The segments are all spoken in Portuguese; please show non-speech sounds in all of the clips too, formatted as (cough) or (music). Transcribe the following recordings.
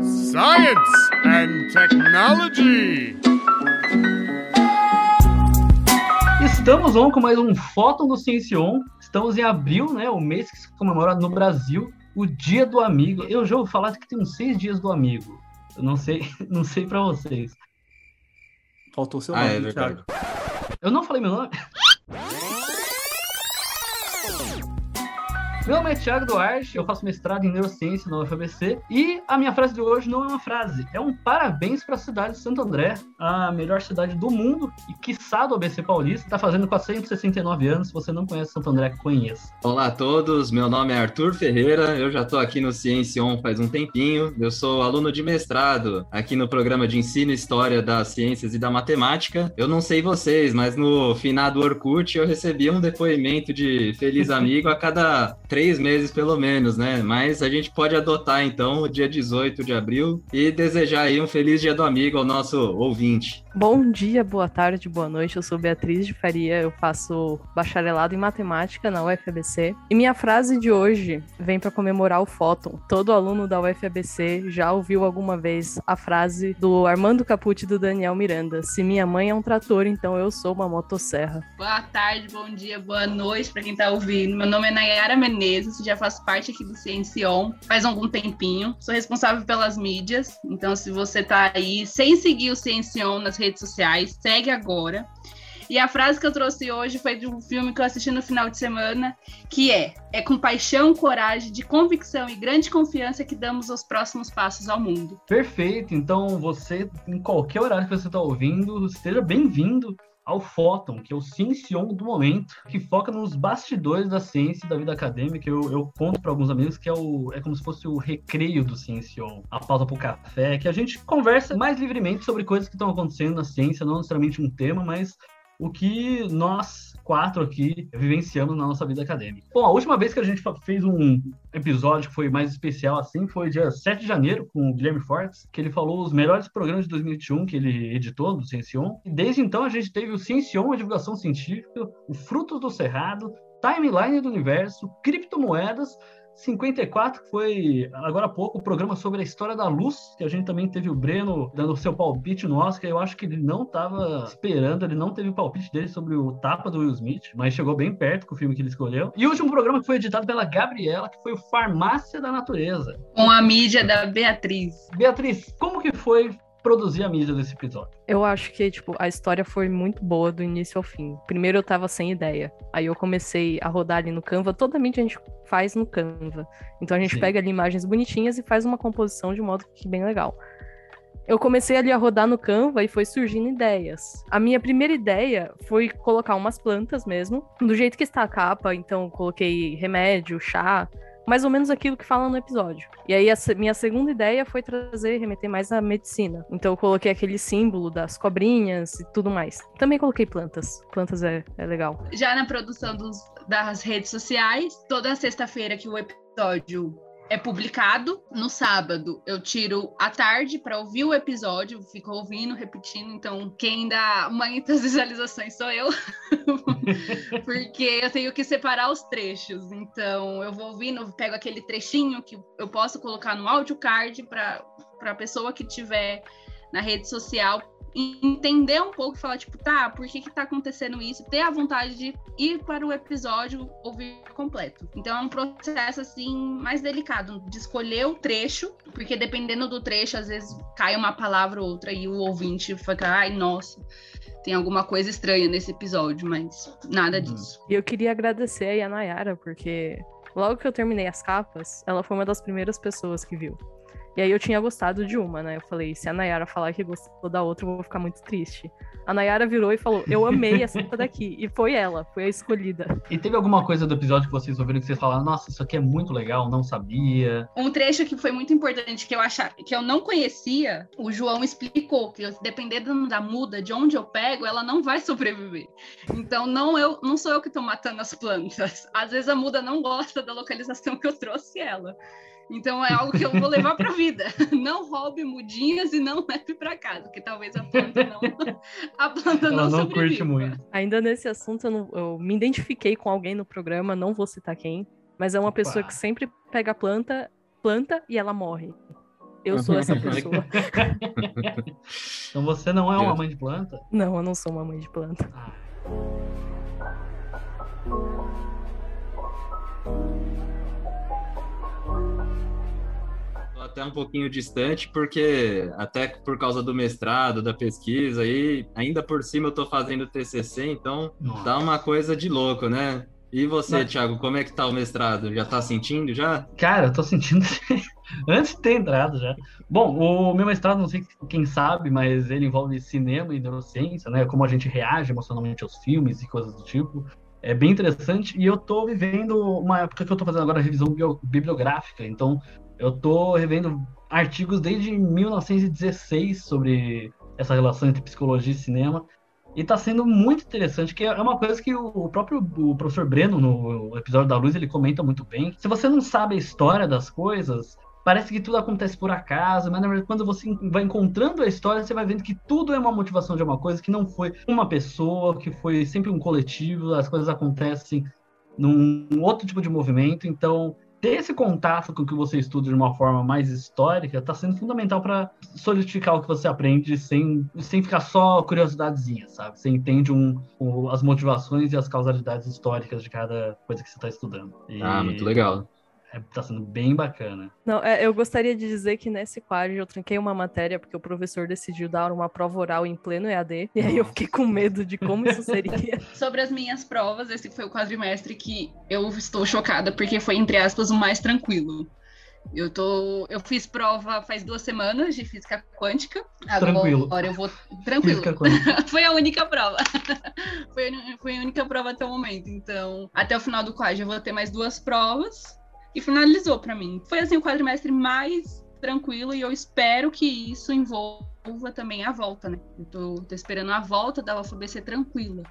Science and Technology. Estamos on com mais um Fóton do Ciencion. Estamos em abril, né? O mês que se comemora no Brasil o Dia do Amigo. Eu já vou falar que tem uns seis dias do amigo. Eu não sei, (laughs) não sei para vocês. Faltou seu Ah, nome, é. Thiago. Eu não falei meu nome. (laughs) Meu nome é Thiago Duarte, eu faço mestrado em neurociência na UFABC e a minha frase de hoje não é uma frase, é um parabéns para a cidade de Santo André, a melhor cidade do mundo e quiçá do ABC Paulista, está fazendo 469 anos, se você não conhece Santo André, conheça. Olá a todos, meu nome é Arthur Ferreira, eu já estou aqui no Ciência On faz um tempinho, eu sou aluno de mestrado aqui no programa de ensino e história das ciências e da matemática. Eu não sei vocês, mas no finado Orkut eu recebi um depoimento de feliz (laughs) amigo a cada três meses pelo menos, né? Mas a gente pode adotar então o dia 18 de abril e desejar aí um feliz dia do amigo ao nosso ouvinte. Bom dia, boa tarde, boa noite. Eu sou Beatriz de Faria, eu faço bacharelado em matemática na UFABC. E minha frase de hoje vem para comemorar o Fóton. Todo aluno da UFABC já ouviu alguma vez a frase do Armando Capucci e do Daniel Miranda: Se minha mãe é um trator, então eu sou uma motosserra. Boa tarde, bom dia, boa noite para quem tá ouvindo. Meu nome é Nayara Menezes, já faço parte aqui do Ciencion faz algum tempinho. Sou responsável pelas mídias, então se você tá aí sem seguir o Ciencion nas redes sociais, segue agora. E a frase que eu trouxe hoje foi de um filme que eu assisti no final de semana, que é: é com paixão, coragem, de convicção e grande confiança que damos os próximos passos ao mundo. Perfeito, então você, em qualquer horário que você está ouvindo, esteja bem-vindo ao Fóton, que é o Ciencion do momento, que foca nos bastidores da ciência e da vida acadêmica. Eu, eu conto para alguns amigos que é, o, é como se fosse o recreio do Ciencion, a pausa para o café, que a gente conversa mais livremente sobre coisas que estão acontecendo na ciência, não necessariamente um tema, mas o que nós quatro aqui vivenciamos na nossa vida acadêmica. Bom, a última vez que a gente fez um episódio que foi mais especial assim foi dia 7 de janeiro com o Guilherme Fortes, que ele falou os melhores programas de 2021 que ele editou do Ciencion. E desde então a gente teve o Ciencion, a divulgação científica, o Frutos do Cerrado, Timeline do Universo, Criptomoedas, 54, que foi agora há pouco o programa sobre a história da luz, que a gente também teve o Breno dando o seu palpite no Oscar. Eu acho que ele não estava esperando, ele não teve o palpite dele sobre o tapa do Will Smith, mas chegou bem perto com o filme que ele escolheu. E o último programa que foi editado pela Gabriela, que foi o Farmácia da Natureza. Com a mídia da Beatriz. Beatriz, como que foi produzir a mídia desse episódio? Eu acho que, tipo, a história foi muito boa do início ao fim. Primeiro eu tava sem ideia. Aí eu comecei a rodar ali no Canva. Toda a mídia a gente faz no Canva. Então a gente Sim. pega ali imagens bonitinhas e faz uma composição de modo que bem legal. Eu comecei ali a rodar no Canva e foi surgindo ideias. A minha primeira ideia foi colocar umas plantas mesmo, do jeito que está a capa. Então eu coloquei remédio, chá, mais ou menos aquilo que fala no episódio. E aí a minha segunda ideia foi trazer, remeter mais à medicina. Então eu coloquei aquele símbolo das cobrinhas e tudo mais. Também coloquei plantas. Plantas é, é legal. Já na produção dos- das redes sociais, toda sexta-feira que o episódio é publicado, no sábado. Eu tiro à tarde para ouvir o episódio, fico ouvindo, repetindo, então quem dá muitas visualizações sou eu, (laughs) porque eu tenho que separar os trechos, então eu vou ouvindo, pego aquele trechinho que eu posso colocar no áudio card para a pessoa que tiver na rede social entender um pouco e falar, tipo, tá, por que que tá acontecendo isso? Ter a vontade de ir para o episódio ouvir completo. Então é um processo, assim, mais delicado, de escolher o trecho, porque dependendo do trecho, às vezes cai uma palavra ou outra e o ouvinte fica, ai, nossa, tem alguma coisa estranha nesse episódio, mas nada Uhum. disso. E eu queria agradecer aí a Nayara, porque logo que eu terminei as capas, ela foi uma das primeiras pessoas que viu. E aí eu tinha gostado de uma, né? Eu falei, se a Nayara falar que gostou da outra, eu vou ficar muito triste. A Nayara virou e falou, eu amei essa daqui. E foi ela, foi a escolhida. E teve alguma coisa do episódio que vocês ouviram que vocês falaram, nossa, isso aqui é muito legal, não sabia. Um trecho que foi muito importante, que eu achava, que eu não conhecia, o João explicou que dependendo da muda, de onde eu pego, ela não vai sobreviver. Então não eu, não sou eu que estou matando as plantas. Às vezes a muda não gosta da localização que eu trouxe ela. Então é algo que eu vou levar para a vida. (laughs) Não roube mudinhas e não leve para casa, que talvez a planta não, (laughs) a planta Ela não, não sobreviva. curte muito. Ainda nesse assunto, eu, não- eu me identifiquei com alguém no programa, não vou citar quem, mas é uma Opa. pessoa que sempre pega a planta, planta e ela morre. Eu sou essa pessoa. (laughs) Então você não é uma mãe de planta? Não, eu não sou uma mãe de planta. Ah, até um pouquinho distante, porque até por causa do mestrado, da pesquisa, e ainda por cima eu tô fazendo TCC, então nossa. tá uma coisa de louco, né? E você, Mas- Thiago, como é que tá o mestrado? Já tá sentindo já? Cara, eu tô sentindo (laughs) antes de ter entrado já. Bom, o meu mestrado, não sei quem sabe, mas ele envolve cinema e neurociência, né? Como a gente reage emocionalmente aos filmes e coisas do tipo. É bem interessante e eu tô vivendo uma época que eu tô fazendo agora revisão bibliográfica, então eu tô revendo artigos desde 1916 sobre essa relação entre psicologia e cinema. E tá sendo muito interessante, que é uma coisa que o próprio o professor Breno, no episódio da Luz, ele comenta muito bem. Se você não sabe a história das coisas, parece que tudo acontece por acaso, mas na verdade, quando você vai encontrando a história, você vai vendo que tudo é uma motivação de uma coisa, que não foi uma pessoa, que foi sempre um coletivo, as coisas acontecem num outro tipo de movimento. Então, ter esse contato com o que você estuda de uma forma mais histórica está sendo fundamental para solidificar o que você aprende sem, sem ficar só curiosidadezinha, sabe? Você entende um, o- as motivações e as causalidades históricas de cada coisa que você está estudando. E Ah, muito legal. É, tá sendo bem bacana. Não, é, eu gostaria de dizer que nesse quadro eu tranquei uma matéria porque o professor decidiu dar uma prova oral em pleno EAD. E aí eu fiquei com medo de como isso seria. (laughs) Sobre as minhas provas, esse foi o quadrimestre que eu estou chocada, porque foi, entre aspas, o mais tranquilo. Eu tô. Eu fiz prova faz duas semanas de física quântica. Tranquilo. Agora eu vou. Tranquilo. (laughs) Foi a única prova. (laughs) foi, foi a única prova até o momento. Então, até o final do quadro eu vou ter mais duas provas. E finalizou pra mim. Foi assim o quadrimestre mais tranquilo e eu espero que isso envolva também a volta, né? Eu tô, tô esperando a volta da ser tranquila.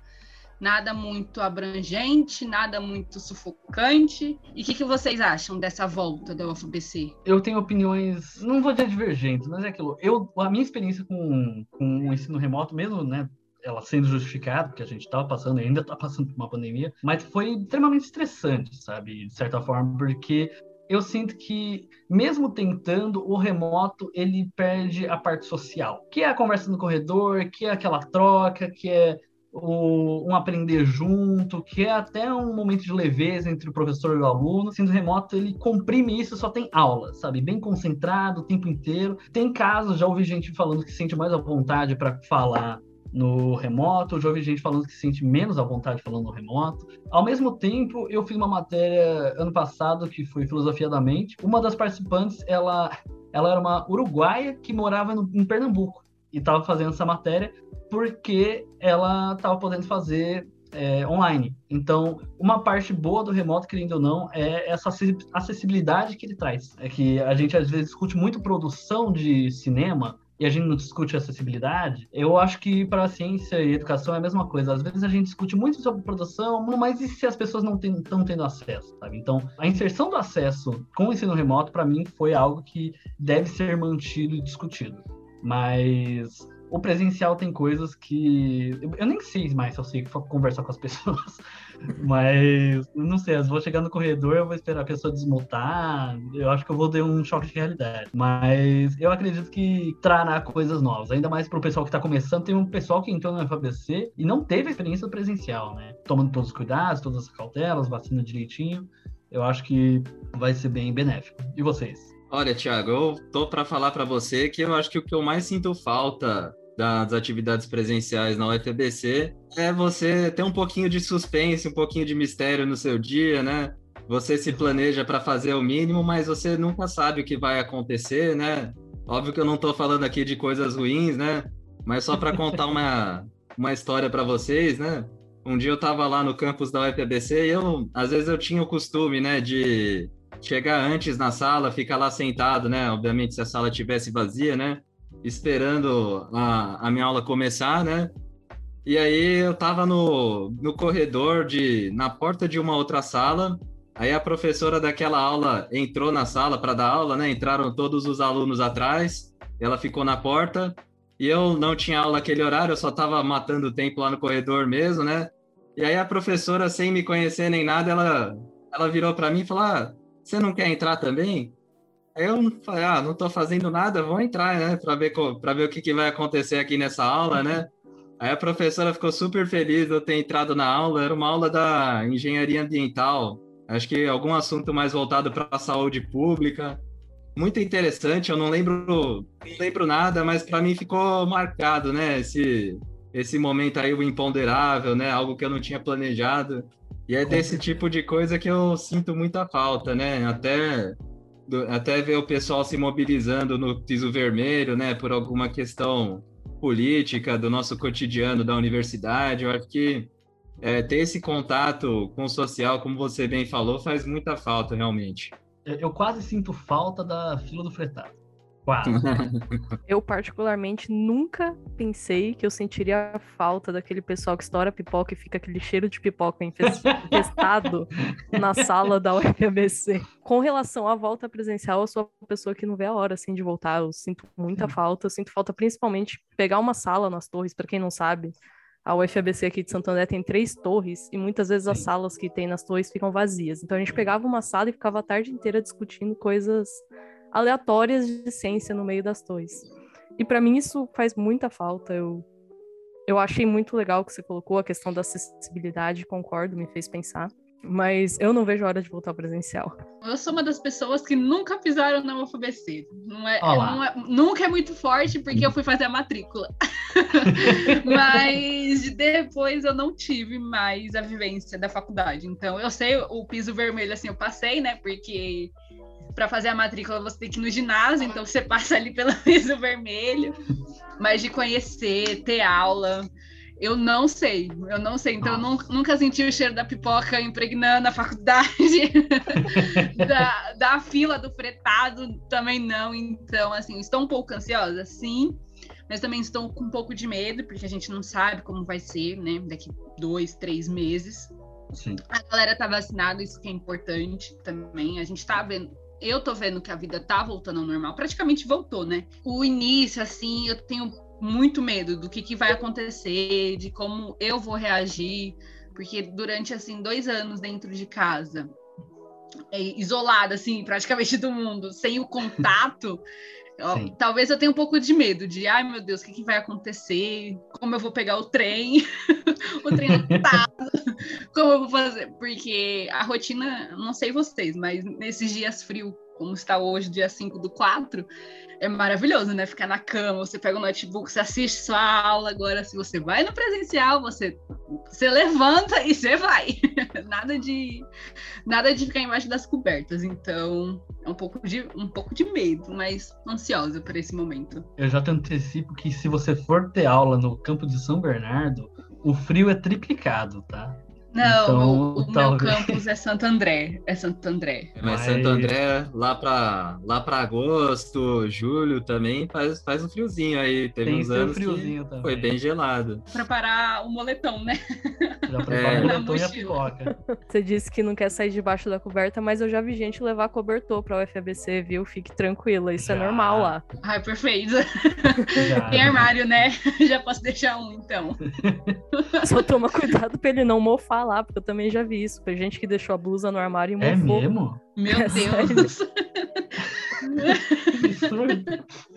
Nada muito abrangente, nada muito sufocante. E o que, que vocês acham dessa volta da UFBC? Eu tenho opiniões, não vou dizer divergentes, mas é aquilo. Eu, a minha experiência com, com o ensino remoto, mesmo, né? Ela sendo justificada, porque a gente estava passando ainda está passando por uma pandemia, mas foi extremamente estressante, sabe? De certa forma, porque eu sinto que, mesmo tentando, o remoto ele perde a parte social, que é a conversa no corredor, que é aquela troca, que é o, um aprender junto, que é até um momento de leveza entre o professor e o aluno. Sendo remoto, ele comprime isso, só tem aula, sabe? Bem concentrado o tempo inteiro. Tem casos, já ouvi gente falando que sente mais à vontade para falar no remoto, já ouvi gente falando que se sente menos à vontade falando no remoto. Ao mesmo tempo, eu fiz uma matéria ano passado que foi Filosofia da Mente. Uma das participantes, ela, ela era uma uruguaia que morava no, em Pernambuco e estava fazendo essa matéria porque ela estava podendo fazer é, online. Então, uma parte boa do remoto, querendo ou não, é essa acessi- acessibilidade que ele traz. É que a gente às vezes discute muito produção de cinema e a gente não discute acessibilidade, eu acho que para ciência e educação é a mesma coisa. Às vezes a gente discute muito sobre produção, mas e se as pessoas não estão tendo acesso, sabe? Então, a inserção do acesso com o ensino remoto, para mim, foi algo que deve ser mantido e discutido. Mas o presencial tem coisas que. Eu, nem sei mais se eu sei conversar com as (laughs) pessoas. Mas não sei, eu vou chegar no corredor, eu vou esperar a pessoa desmutar. Eu acho que eu vou ter um choque de realidade. Mas eu acredito que trará coisas novas. Ainda mais pro pessoal que tá começando. Tem um pessoal que entrou no FABC e não teve experiência presencial, né? Tomando todos os cuidados, todas as cautelas, vacina direitinho. Eu acho que vai ser bem benéfico. E vocês? Olha, Thiago, eu tô para falar para você que eu acho que o que eu mais sinto falta das atividades presenciais na UFBC é você ter um pouquinho de suspense, um pouquinho de mistério no seu dia, né? Você se planeja para fazer o mínimo, mas você nunca sabe o que vai acontecer, né? Óbvio que eu não estou falando aqui de coisas ruins, né? Mas só para contar uma, uma história para vocês, né? Um dia eu estava lá no campus da UFBC e eu, às vezes eu tinha o costume, né, de chegar antes na sala, ficar lá sentado, né? Obviamente, se a sala tivesse vazia, né? Esperando a, a minha aula começar, né? E aí eu tava no, no corredor de na porta de uma outra sala Aí a professora daquela aula entrou na sala para dar aula, né? Entraram todos os alunos atrás, ela ficou na porta e eu não tinha aula aquele horário, eu só estava matando o tempo lá no corredor mesmo, né? E aí a professora, sem me conhecer nem nada, ela, ela virou para mim e falou: ah, você não quer entrar também? Aí eu falei: ah, não estou fazendo nada, vou entrar, né? Para ver, pra ver o que, que vai acontecer aqui nessa aula, né? Aí a professora ficou super feliz de eu ter entrado na aula, era uma aula da engenharia ambiental. Acho que algum assunto mais voltado para a saúde pública. Muito interessante, eu não lembro, não lembro nada, mas para mim ficou marcado, né? Esse, esse momento aí, o imponderável, né? Algo que eu não tinha planejado. E é desse tipo de coisa que eu sinto muita falta, né? Até, até ver o pessoal se mobilizando no piso vermelho, né? Por alguma questão política do nosso cotidiano da universidade. Eu acho que é, ter esse contato com o social, como você bem falou, faz muita falta, realmente. Eu quase sinto falta da fila do fretado. Quase. (laughs) eu, particularmente, nunca pensei que eu sentiria a falta daquele pessoal que estoura pipoca e fica aquele cheiro de pipoca (laughs) infestado na sala da UFABC. Com relação à volta presencial, eu sou a pessoa que não vê a hora assim, de voltar. Eu sinto muita falta. Eu sinto falta, principalmente, pegar uma sala nas torres, para quem não sabe. A UFABC aqui de Santo André tem três torres e muitas vezes as salas que tem nas torres ficam vazias. Então a gente pegava uma sala e ficava a tarde inteira discutindo coisas aleatórias de ciência no meio das torres. E para mim isso faz muita falta. Eu, eu achei muito legal que você colocou a questão da acessibilidade, concordo, me fez pensar. Mas eu não vejo a hora de voltar ao presencial. Eu sou uma das pessoas que nunca pisaram na UFBC. Não é, não é, nunca é muito forte porque eu fui fazer a matrícula. (laughs) Mas depois eu não tive mais a vivência da faculdade. Então eu sei o piso vermelho, assim, eu passei, né? Porque para fazer a matrícula você tem que ir no ginásio, então você passa ali pelo (laughs) piso vermelho. Mas de conhecer, ter aula, eu não sei, eu não sei. Então, eu nunca, nunca senti o cheiro da pipoca impregnando a faculdade, (laughs) da, da fila do fretado também não. Então, assim, estou um pouco ansiosa, sim, mas também estou com um pouco de medo, porque a gente não sabe como vai ser, né, daqui dois, três meses. Sim. A galera tá vacinada, isso que é importante também. A gente tá vendo, eu tô vendo que a vida tá voltando ao normal, praticamente voltou, né? O início, assim, eu tenho muito medo do que, que vai acontecer, de como eu vou reagir, porque durante assim dois anos dentro de casa, é, isolada assim praticamente do mundo, sem o contato, talvez eu tenha um pouco de medo de, ai meu Deus, o que, que vai acontecer? Como eu vou pegar o trem? (laughs) o trem lotado? como eu vou fazer? Porque a rotina, não sei vocês, mas nesses dias frios como está hoje, dia 5 do 4, é maravilhoso, né? Ficar na cama, você pega o notebook, você assiste sua aula. Agora, se você vai no presencial, você, você levanta e você vai. (laughs) nada de nada de ficar embaixo das cobertas. Então, é um pouco de, um pouco de medo, mas ansiosa por esse momento. Eu já te antecipo que se você for ter aula no campo de São Bernardo, o frio é triplicado, tá? Não, então, o, talvez... meu campus é Santo André. É Santo André. É, mas Santo André, lá para lá pra agosto, julho também, faz, faz um friozinho aí. Teve Tem uns anos friozinho que também. foi bem gelado. Preparar o moletom, né? Já (laughs) prepara é. o moletom e a piroca. Você disse que não quer sair debaixo da coberta, mas eu já vi gente levar cobertor para o UFABC, viu? Fique tranquila, isso é já. é normal lá. Ai, perfeito. Já. Tem armário, né? (laughs) Já posso deixar um, então. (laughs) Só toma cuidado para ele não mofar lá, porque eu também já vi isso. Foi gente que deixou a blusa no armário e mofou. É mesmo? Meu (laughs) é Deus! (laughs)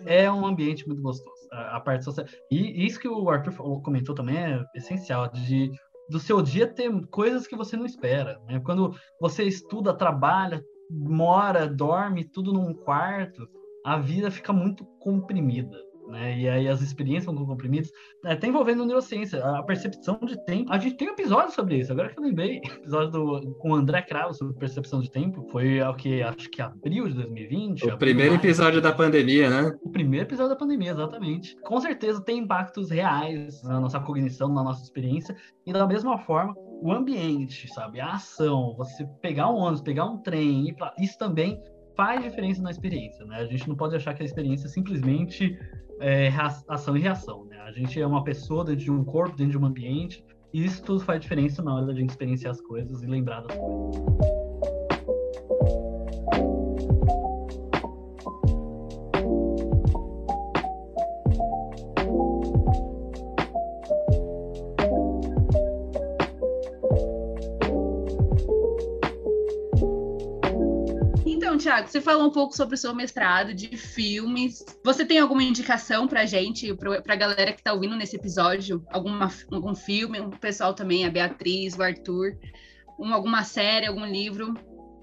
é um ambiente muito gostoso. A, parte social. E isso que o Arthur comentou também é essencial, de do seu dia ter coisas que você não espera. Né? Quando você estuda, trabalha, mora, dorme, tudo num quarto, a vida fica muito comprimida né? E aí as experiências com comprimidos, é, tá envolvendo neurociência, a percepção de tempo. A gente tem um episódio sobre isso, agora que eu lembrei, (laughs) episódio do, com o André Cravo sobre percepção de tempo, foi o que acho que abril de 2020. O primeiro episódio da pandemia, né? O primeiro episódio da pandemia, exatamente. Com certeza tem impactos reais na nossa cognição, na nossa experiência, e da mesma forma, o ambiente, sabe? A ação, você pegar um ônibus, pegar um trem, ir pra... isso também faz diferença na experiência, né? A gente não pode achar que a experiência é simplesmente é, ação e reação, né? A gente é uma pessoa dentro de um corpo, dentro de um ambiente, e isso tudo faz diferença na hora da gente experienciar as coisas e lembrar das coisas. Tiago, você falou um pouco sobre o seu mestrado de filmes. Você tem alguma indicação pra gente, pra, pra galera que tá ouvindo nesse episódio? Alguma, algum filme? O pessoal também, a Beatriz, o Arthur. Um, alguma série, algum livro?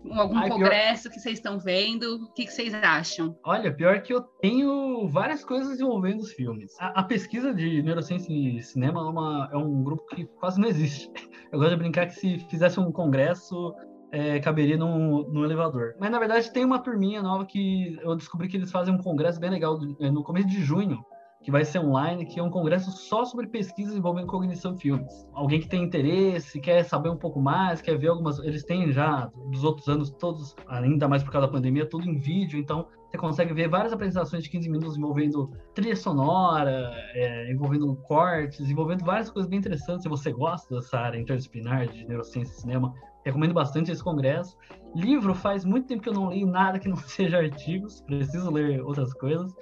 Um, algum Ai, pior- congresso que vocês estão vendo? O que, que vocês acham? Olha, pior que eu tenho várias coisas envolvendo os filmes. A, a pesquisa de neurociência e cinema é, uma- é um grupo que quase não existe. (laughs) Eu gosto de brincar que se fizesse um congresso, é, caberia num elevador. Mas na verdade tem uma turminha nova que eu descobri que eles fazem um congresso bem legal é, no começo de junho. Que vai ser online, que é um congresso só sobre pesquisas envolvendo cognição em filmes. Alguém que tem interesse, quer saber um pouco mais, quer ver algumas. Eles têm já, dos outros anos, todos, ainda mais por causa da pandemia, tudo em vídeo, então você consegue ver várias apresentações de 15 minutos envolvendo trilha sonora, é, envolvendo cortes, envolvendo várias coisas bem interessantes. Se você gosta dessa área interdisciplinar de neurociência e cinema, recomendo bastante esse congresso. Livro, faz muito tempo que eu não leio nada que não (laughs) seja artigos, preciso ler outras coisas.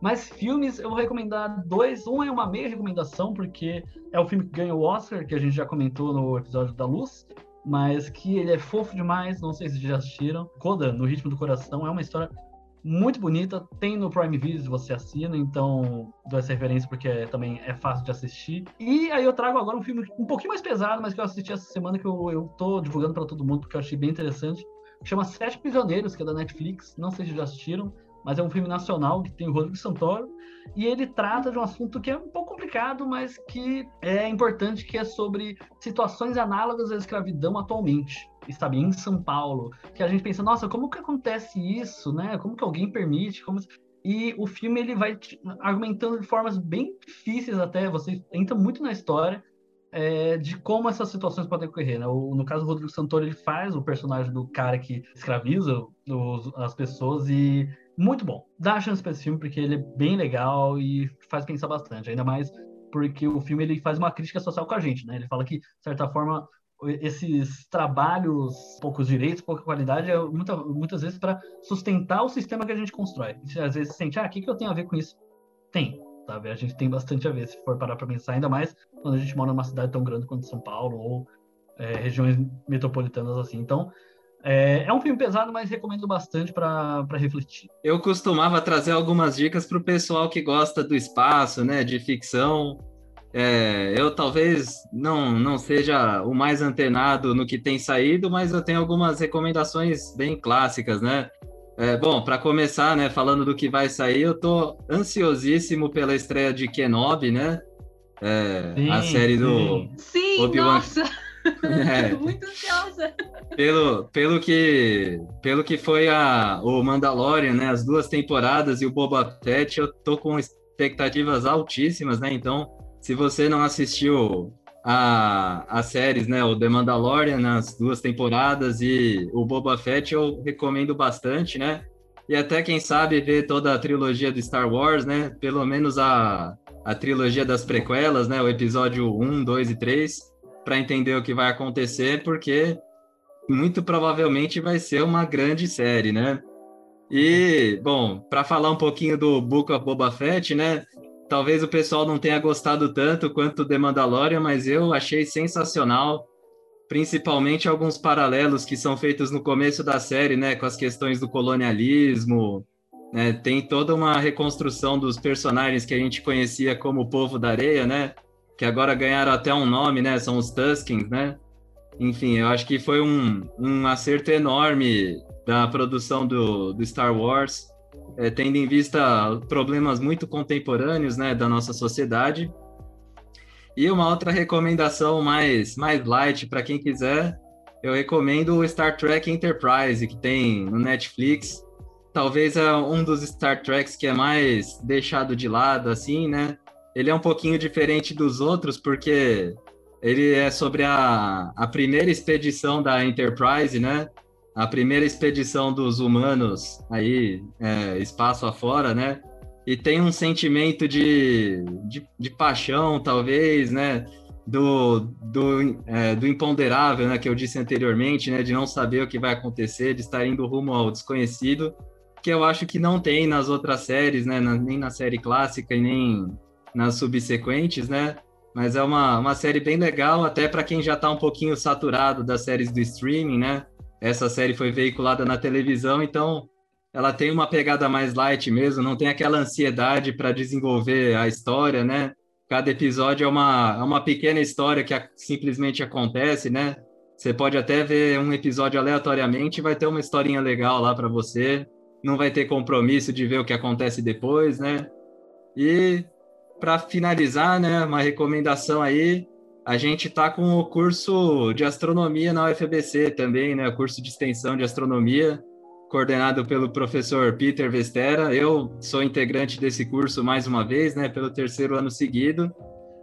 Mas filmes, eu vou recomendar dois. Um é uma meia recomendação, porque é o filme que ganhou o Oscar, que a gente já comentou no episódio da Luz, mas que ele é fofo demais, não sei se já assistiram. Coda, no Ritmo do Coração, é uma história muito bonita, tem no Prime Video, você assina, então dou essa referência porque é- também é fácil de assistir. E aí eu trago agora um filme um pouquinho mais pesado, mas que eu assisti essa semana, que eu, eu tô divulgando para todo mundo, porque eu achei bem interessante, chama Sete Prisioneiros, que é da Netflix, não sei se já assistiram, mas é um filme nacional que tem o Rodrigo Santoro, e ele trata de um assunto que é um pouco complicado, mas que é importante, que é sobre situações análogas à escravidão atualmente, sabe, em São Paulo, que a gente pensa, nossa, como que acontece isso, né? Como que alguém permite? Como... E o filme ele vai argumentando de formas bem difíceis até, você entra muito na história é, de como essas situações podem ocorrer. Né? O- no caso, o Rodrigo Santoro ele faz o personagem do cara que escraviza os- as pessoas e muito bom. Dá a chance para esse filme porque ele é bem legal e faz pensar bastante, ainda mais porque o filme ele faz uma crítica social com a gente, né? Ele fala que, de certa forma, esses trabalhos, poucos direitos, pouca qualidade, é muita, muitas vezes para sustentar o sistema que a gente constrói. Às vezes sente, ah, o que, que eu tenho a ver com isso? Tem, sabe? A gente tem bastante a ver, se for parar para pensar, ainda mais quando a gente mora numa cidade tão grande quanto São Paulo ou é, regiões metropolitanas assim. Então, é, é um filme pesado, mas recomendo bastante para refletir. Eu costumava trazer algumas dicas para o pessoal que gosta do espaço, né, de ficção. É, eu talvez não, não seja o mais antenado no que tem saído, mas eu tenho algumas recomendações bem clássicas, né? É, bom, para começar, né, falando do que vai sair, eu tô ansiosíssimo pela estreia de Kenobi, né? É, a Sim, série do sim. Sim, Obi-Wan- nossa! (laughs) É. Muito ansiosa. pelo, pelo que pelo que foi a, o Mandalorian, né, as duas temporadas e o Boba Fett, eu tô com expectativas altíssimas, né? Então, se você não assistiu a, séries, né, o The Mandalorian nas duas temporadas e o Boba Fett, eu recomendo bastante, né? E até quem sabe ver toda a trilogia do Star Wars, né? Pelo menos a, a trilogia das prequelas, né? O episódio 1, 2 e 3, para entender o que vai acontecer, porque muito provavelmente vai ser uma grande série, né? E, bom, para falar um pouquinho do Book of Boba Fett, né? Talvez o pessoal não tenha gostado tanto quanto The Mandalorian, mas eu achei sensacional, principalmente alguns paralelos que são feitos no começo da série, né? Com as questões do colonialismo, né? Tem toda uma reconstrução dos personagens que a gente conhecia como o Povo da Areia, né? Que agora ganharam até um nome, né? São os Tuskens, né? Enfim, eu acho que foi um, um acerto enorme da produção do, do Star Wars, é, tendo em vista problemas muito contemporâneos né, da nossa sociedade. E uma outra recomendação mais, mais light para quem quiser, eu recomendo o Star Trek Enterprise, que tem no Netflix. Talvez é um dos Star Treks que é mais deixado de lado, assim, né? Ele é um pouquinho diferente dos outros, porque ele é sobre a, a primeira expedição da Enterprise, né? A primeira expedição dos humanos aí, é, espaço afora, né? E tem um sentimento de, de, de paixão, talvez, né? Do, do, é, do imponderável, né? Que eu disse anteriormente, né? De não saber o que vai acontecer, de estar indo rumo ao desconhecido, que eu acho que não tem nas outras séries, né? Na, nem na série clássica e nem nas subsequentes, né? Mas é uma, uma série bem legal, até para quem já está um pouquinho saturado das séries do streaming, né? Essa série foi veiculada na televisão, então ela tem uma pegada mais light mesmo, não tem aquela ansiedade para desenvolver a história, né? Cada episódio é uma, é uma pequena história que a, simplesmente acontece, né? Você pode até ver um episódio aleatoriamente vai ter uma historinha legal lá para você. Não vai ter compromisso de ver o que acontece depois, né? E para finalizar, né, uma recomendação aí, a gente está com o curso de astronomia na UFBC também, né? O curso de extensão de astronomia coordenado pelo professor Peter Vestera. Eu sou integrante desse curso mais uma vez, né, pelo terceiro ano seguido.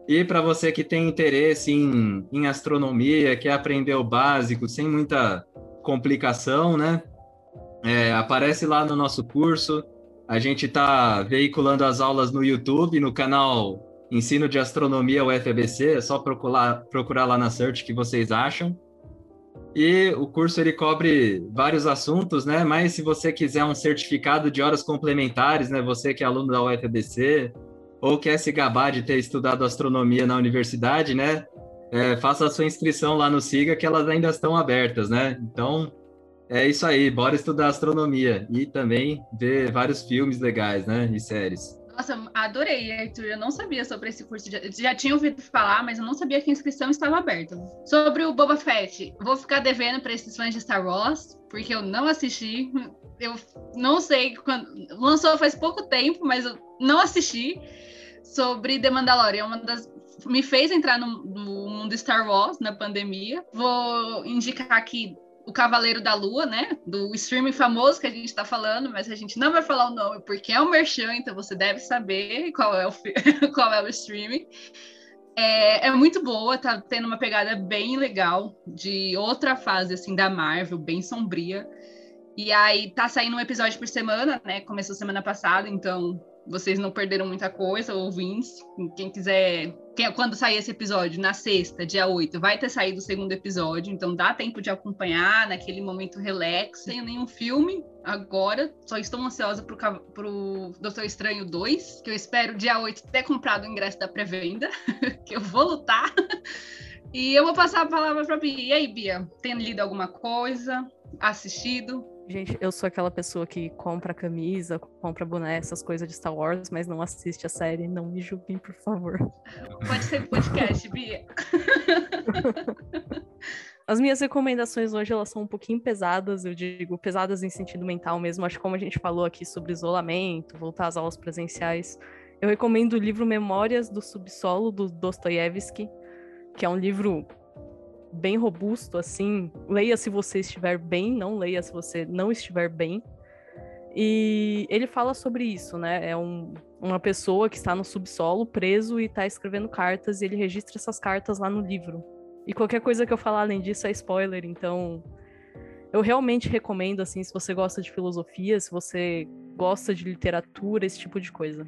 E para você que tem interesse em, em astronomia, quer aprender o básico sem muita complicação, né, é, aparece lá no nosso curso. A gente está veiculando as aulas no YouTube, no canal Ensino de Astronomia UFBC. É só procurar, procurar lá na search que vocês acham. E o curso ele cobre vários assuntos, né? Mas se você quiser um certificado de horas complementares, né? Você que é aluno da UFBC ou quer se gabar de ter estudado astronomia na universidade, né? É, faça a sua inscrição lá no SIGA, que elas ainda estão abertas, né? Então, é isso aí, bora estudar astronomia e também ver vários filmes legais, né? E séries. Nossa, adorei, Arthur. Eu não sabia sobre esse curso. Já, já tinha ouvido falar, mas eu não sabia que a inscrição estava aberta. Sobre o Boba Fett, vou ficar devendo para esses fãs de Star Wars, porque eu não assisti. Eu não sei quando. Lançou faz pouco tempo, mas eu não assisti. Sobre The Mandalorian, uma das me fez entrar no, no mundo Star Wars na pandemia. Vou indicar aqui o Cavaleiro da Lua, né? Do streaming famoso que a gente está falando, mas a gente não vai falar o nome porque é um merchan, então você deve saber qual é o, (laughs) qual é o streaming. É, é, muito boa, tá tendo uma pegada bem legal de outra fase assim da Marvel, bem sombria. E aí tá saindo um episódio por semana, né? Começou semana passada, então vocês não perderam muita coisa, ouvintes. Quem quiser. Quem, quando sair esse episódio, na sexta, dia 8, vai ter saído o segundo episódio, então dá tempo de acompanhar naquele momento relax, sem nenhum filme agora. Só estou ansiosa pro, pro Doutor Estranho 2, que eu espero dia 8 ter comprado o ingresso da pré-venda, (laughs) que eu vou lutar. E eu vou passar a palavra para Bia. E aí, Bia, tem lido alguma coisa? Assistido? Gente, eu sou aquela pessoa que compra camisa, compra boné, essas coisas de Star Wars, mas não assiste a série. Não me julguem, por favor. Pode ser podcast, Bia. (laughs) As minhas recomendações hoje elas são um pouquinho pesadas, eu digo pesadas em sentido mental mesmo. Acho que como a gente falou aqui sobre isolamento, voltar às aulas presenciais, eu recomendo o livro Memórias do Subsolo do Dostoiévski, que é um livro bem robusto, assim. Leia se você estiver bem, não leia se você não estiver bem. E ele fala sobre isso, né? É um, uma pessoa que está no subsolo, preso e está escrevendo cartas, e ele registra essas cartas lá no livro. E qualquer coisa que eu falar além disso é spoiler, então eu realmente recomendo, assim, se você gosta de filosofia, se você gosta de literatura, esse tipo de coisa.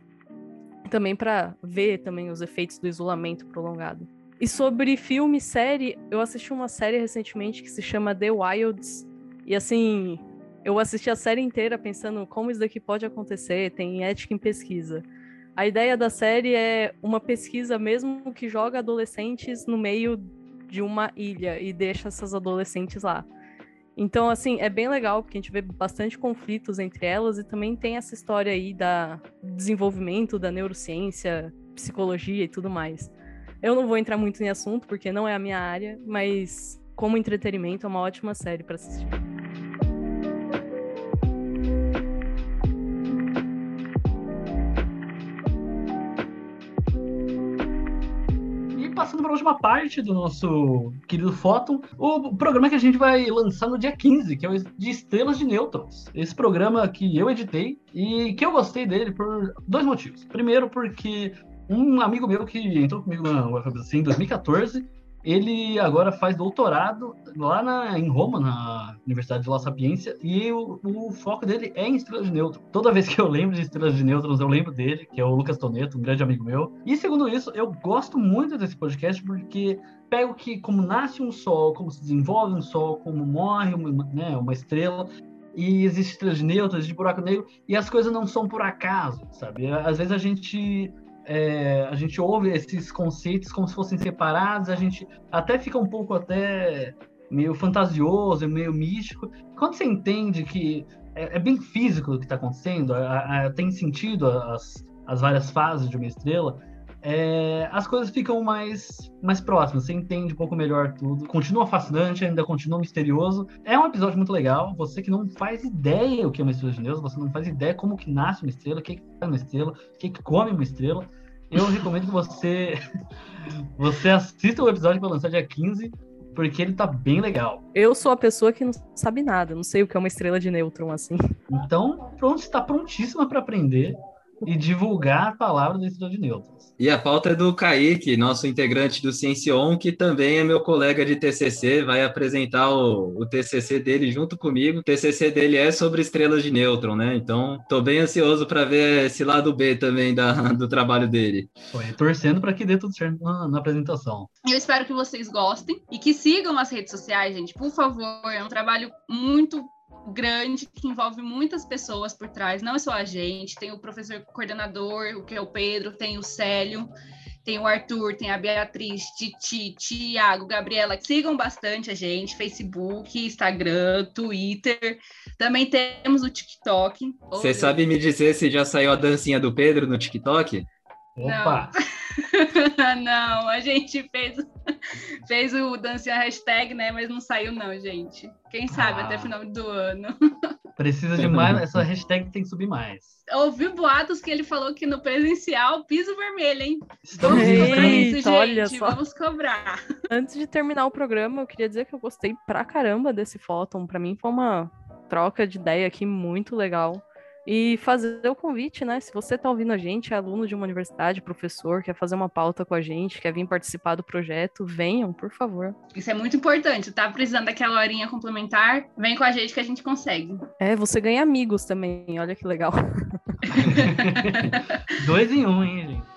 Também para ver também os efeitos do isolamento prolongado. E sobre filme, série, eu assisti uma série recentemente que se chama The Wilds. E assim, eu assisti a série inteira pensando como isso daqui pode acontecer, tem ética em pesquisa. A ideia da série é uma pesquisa mesmo que joga adolescentes no meio de uma ilha e deixa essas adolescentes lá. Então, assim, é bem legal porque a gente vê bastante conflitos entre elas e também tem essa história aí da desenvolvimento da neurociência, psicologia e tudo mais. Eu não vou entrar muito em assunto, porque não é a minha área, mas como entretenimento é uma ótima série para assistir. passando para a última parte do nosso querido Fóton, o programa que a gente vai lançar no dia 15, que é o de Estrelas de Nêutrons. Esse programa que eu editei e que eu gostei dele por dois motivos. Primeiro, porque um amigo meu que entrou comigo na UFBC em 2014, ele agora faz doutorado lá na, em Roma, na Universidade de La Sapiência, e o, o, foco dele é em estrelas de nêutrons. Toda vez que eu lembro de estrelas de nêutrons, eu lembro dele, que é o Lucas Toneto, um grande amigo meu. E segundo isso, eu gosto muito desse podcast porque pego que como nasce um sol, como se desenvolve um sol, como morre uma, né, uma estrela, e existe estrelas de nêutrons, existe buraco negro, e as coisas não são por acaso, sabe? Às vezes a gente é, a gente ouve esses conceitos como se fossem separados, a gente até fica um pouco até meio fantasioso, meio místico. Quando você entende que é, é bem físico o que está acontecendo, a, a, tem sentido as, as várias fases de uma estrela, é, as coisas ficam mais, mais próximas, você entende um pouco melhor tudo. Continua fascinante, ainda continua misterioso. É um episódio muito legal. Você que não faz ideia o que é uma estrela de Deus, você não faz ideia como que nasce uma estrela, o que é uma estrela, o que, que come uma estrela. Eu recomendo que você, (laughs) você assista o episódio que vai lançar dia 15, porque ele tá bem legal. Eu sou a pessoa que não sabe nada, não sei o que é uma estrela de nêutron assim. Então, pronto, está prontíssima para aprender e divulgar a palavra da estrela de nêutrons. E a pauta é do Kaique, nosso integrante do Ciencion, que também é meu colega de TCC, vai apresentar o, o, TCC dele junto comigo. O TCC dele é sobre estrelas de nêutron, né? Então, estou bem ansioso para ver esse lado B também da, (laughs) do trabalho dele. Foi torcendo para que dê tudo certo na, na apresentação. Eu espero que vocês gostem e que sigam as redes sociais, gente. Por favor, é um trabalho muito grande que envolve muitas pessoas por trás, não é só a gente, tem o professor coordenador, o que é o Pedro, tem o Célio, tem o Arthur, tem a Beatriz, Titi, Tiago, Gabriela. Sigam bastante a gente, Facebook, Instagram, Twitter. Também temos o TikTok. Você sabe me dizer se já saiu a dancinha do Pedro no TikTok? Opa! Não, (laughs) não a gente fez, (laughs) fez o dancinha hashtag, né? Mas não saiu, não, gente. Quem sabe ah, até final do ano. (laughs) Precisa de mais, essa hashtag tem que subir mais. Ouvi boatos que ele falou que no presencial, piso vermelho, hein? Estamos indo isso, gente. Olha só. Vamos cobrar. Antes de terminar o programa, eu queria dizer que eu gostei pra caramba desse Fóton. Pra mim foi uma troca de ideia aqui muito legal. E fazer o convite, né? Se você está ouvindo a gente, é aluno de uma universidade, professor, quer fazer uma pauta com a gente, quer vir participar do projeto, venham, por favor. Isso é muito importante. Tá precisando daquela horinha complementar? Vem com a gente que a gente consegue. É, você ganha amigos também. Olha que legal. (laughs) (laughs) Dois em um, hein, gente?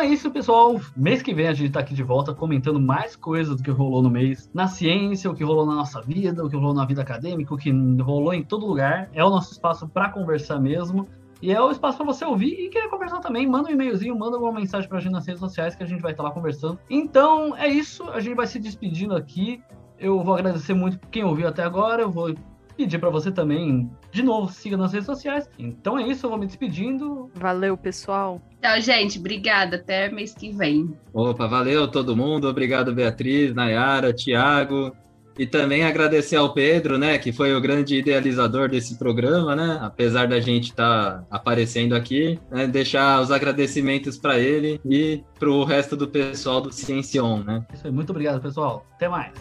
É isso, pessoal. Mês que vem a gente tá aqui de volta comentando mais coisas do que rolou no mês, na ciência, o que rolou na nossa vida, o que rolou na vida acadêmica, o que rolou em todo lugar. É o nosso espaço para conversar mesmo. E é o espaço para você ouvir e querer conversar também. Manda um e-mailzinho, manda alguma mensagem pra gente nas redes sociais que a gente vai estar lá conversando. Então é isso, a gente vai se despedindo aqui. Eu vou agradecer muito quem ouviu até agora. Eu vou pedir para você também, de novo, siga nas redes sociais. Então é isso, eu vou me despedindo. Valeu, pessoal. Tchau, gente. Obrigada. Até mês que vem. Opa, valeu todo mundo. Obrigado, Beatriz, Nayara, Tiago. E também agradecer ao Pedro, né, que foi o grande idealizador desse programa, né, apesar da gente estar tá aparecendo aqui, né, deixar os agradecimentos para ele e para o resto do pessoal do Ciencion, né. Isso aí, muito obrigado, pessoal. Até mais.